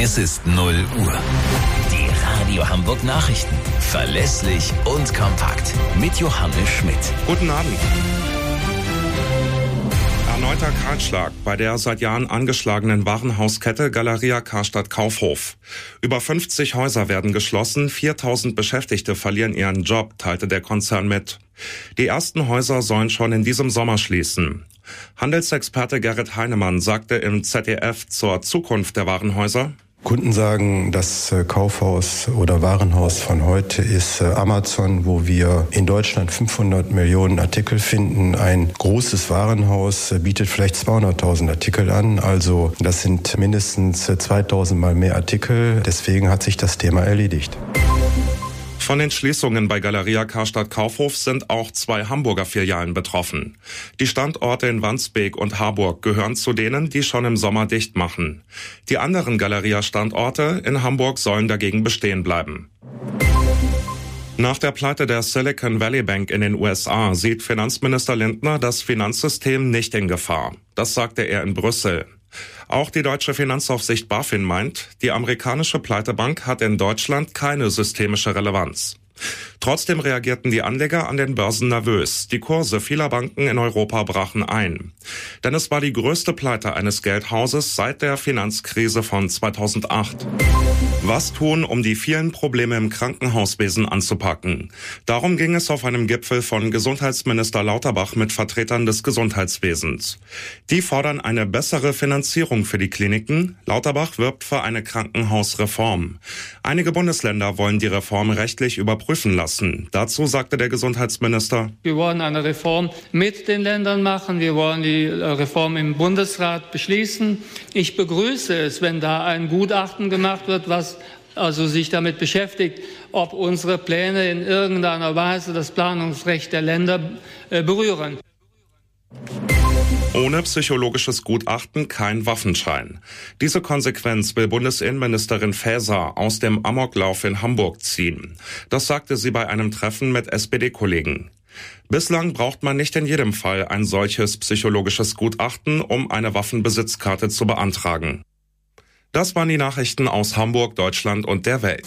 Es ist 0 Uhr. Die Radio Hamburg Nachrichten. Verlässlich und kompakt. Mit Johannes Schmidt. Guten Abend. Erneuter Kahlschlag bei der seit Jahren angeschlagenen Warenhauskette Galeria Karstadt Kaufhof. Über 50 Häuser werden geschlossen, 4000 Beschäftigte verlieren ihren Job, teilte der Konzern mit. Die ersten Häuser sollen schon in diesem Sommer schließen. Handelsexperte Gerrit Heinemann sagte im ZDF zur Zukunft der Warenhäuser, Kunden sagen, das äh, Kaufhaus oder Warenhaus von heute ist äh, Amazon, wo wir in Deutschland 500 Millionen Artikel finden. Ein großes Warenhaus äh, bietet vielleicht 200.000 Artikel an. Also das sind mindestens 2000 mal mehr Artikel. Deswegen hat sich das Thema erledigt. Von den Schließungen bei Galeria Karstadt Kaufhof sind auch zwei Hamburger Filialen betroffen. Die Standorte in Wandsbek und Harburg gehören zu denen, die schon im Sommer dicht machen. Die anderen Galeria-Standorte in Hamburg sollen dagegen bestehen bleiben. Nach der Pleite der Silicon Valley Bank in den USA sieht Finanzminister Lindner das Finanzsystem nicht in Gefahr. Das sagte er in Brüssel. Auch die deutsche Finanzaufsicht BaFin meint, die amerikanische Pleitebank hat in Deutschland keine systemische Relevanz. Trotzdem reagierten die Anleger an den Börsen nervös. Die Kurse vieler Banken in Europa brachen ein. Denn es war die größte Pleite eines Geldhauses seit der Finanzkrise von 2008. Was tun, um die vielen Probleme im Krankenhauswesen anzupacken? Darum ging es auf einem Gipfel von Gesundheitsminister Lauterbach mit Vertretern des Gesundheitswesens. Die fordern eine bessere Finanzierung für die Kliniken. Lauterbach wirbt für eine Krankenhausreform. Einige Bundesländer wollen die Reform rechtlich überprüfen lassen lassen. Dazu sagte der Gesundheitsminister. Wir wollen eine Reform mit den Ländern machen. Wir wollen die äh, Reform im Bundesrat beschließen. Ich begrüße es, wenn da ein Gutachten gemacht wird, was also sich damit beschäftigt, ob unsere Pläne in irgendeiner Weise das Planungsrecht der Länder äh, berühren. Ohne psychologisches Gutachten kein Waffenschein. Diese Konsequenz will Bundesinnenministerin Faeser aus dem Amoklauf in Hamburg ziehen. Das sagte sie bei einem Treffen mit SPD-Kollegen. Bislang braucht man nicht in jedem Fall ein solches psychologisches Gutachten, um eine Waffenbesitzkarte zu beantragen. Das waren die Nachrichten aus Hamburg, Deutschland und der Welt.